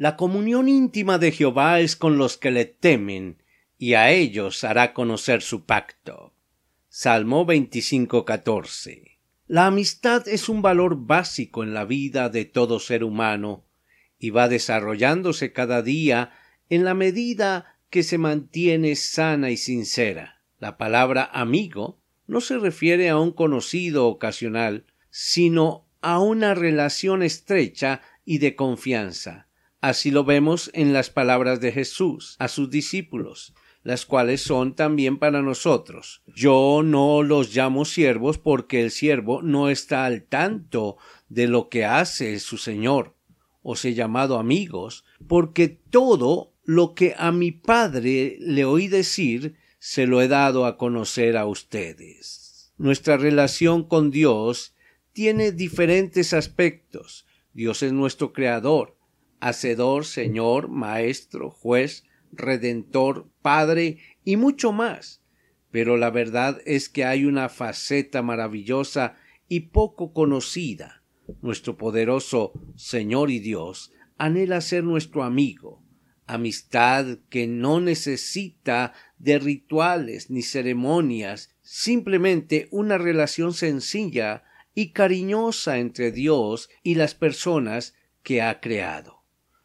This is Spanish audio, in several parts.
La comunión íntima de Jehová es con los que le temen, y a ellos hará conocer su pacto. Salmo 25:14. La amistad es un valor básico en la vida de todo ser humano, y va desarrollándose cada día en la medida que se mantiene sana y sincera. La palabra amigo no se refiere a un conocido ocasional, sino a una relación estrecha y de confianza Así lo vemos en las palabras de Jesús a sus discípulos, las cuales son también para nosotros. Yo no los llamo siervos porque el siervo no está al tanto de lo que hace su Señor. Os he llamado amigos porque todo lo que a mi Padre le oí decir se lo he dado a conocer a ustedes. Nuestra relación con Dios tiene diferentes aspectos. Dios es nuestro Creador, Hacedor, Señor, Maestro, Juez, Redentor, Padre y mucho más. Pero la verdad es que hay una faceta maravillosa y poco conocida. Nuestro poderoso Señor y Dios anhela ser nuestro amigo, amistad que no necesita de rituales ni ceremonias, simplemente una relación sencilla y cariñosa entre Dios y las personas que ha creado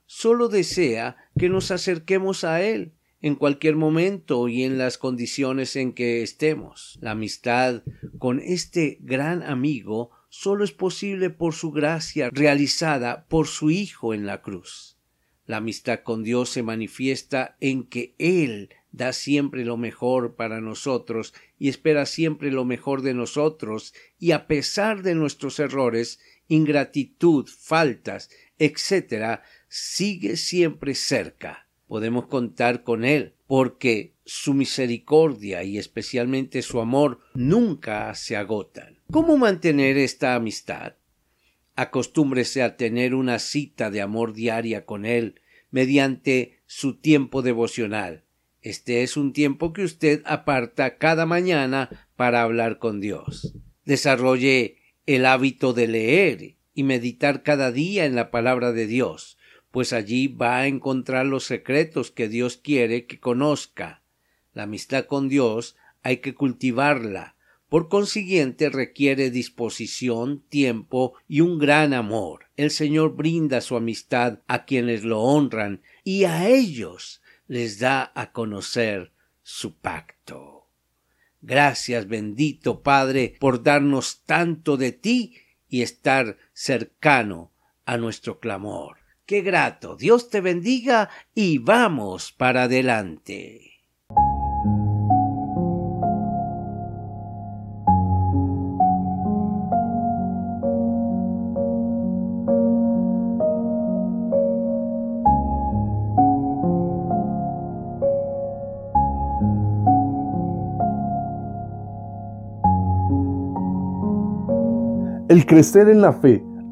solo desea que nos acerquemos a Él en cualquier momento y en las condiciones en que estemos. La amistad con este gran amigo solo es posible por su gracia realizada por su Hijo en la cruz. La amistad con Dios se manifiesta en que Él da siempre lo mejor para nosotros y espera siempre lo mejor de nosotros y a pesar de nuestros errores, ingratitud, faltas, etc., sigue siempre cerca. Podemos contar con Él, porque su misericordia y especialmente su amor nunca se agotan. ¿Cómo mantener esta amistad? Acostúmbrese a tener una cita de amor diaria con Él mediante su tiempo devocional. Este es un tiempo que usted aparta cada mañana para hablar con Dios. Desarrolle el hábito de leer y meditar cada día en la palabra de Dios pues allí va a encontrar los secretos que Dios quiere que conozca. La amistad con Dios hay que cultivarla. Por consiguiente requiere disposición, tiempo y un gran amor. El Señor brinda su amistad a quienes lo honran y a ellos les da a conocer su pacto. Gracias, bendito Padre, por darnos tanto de ti y estar cercano a nuestro clamor. Qué grato. Dios te bendiga y vamos para adelante. El crecer en la fe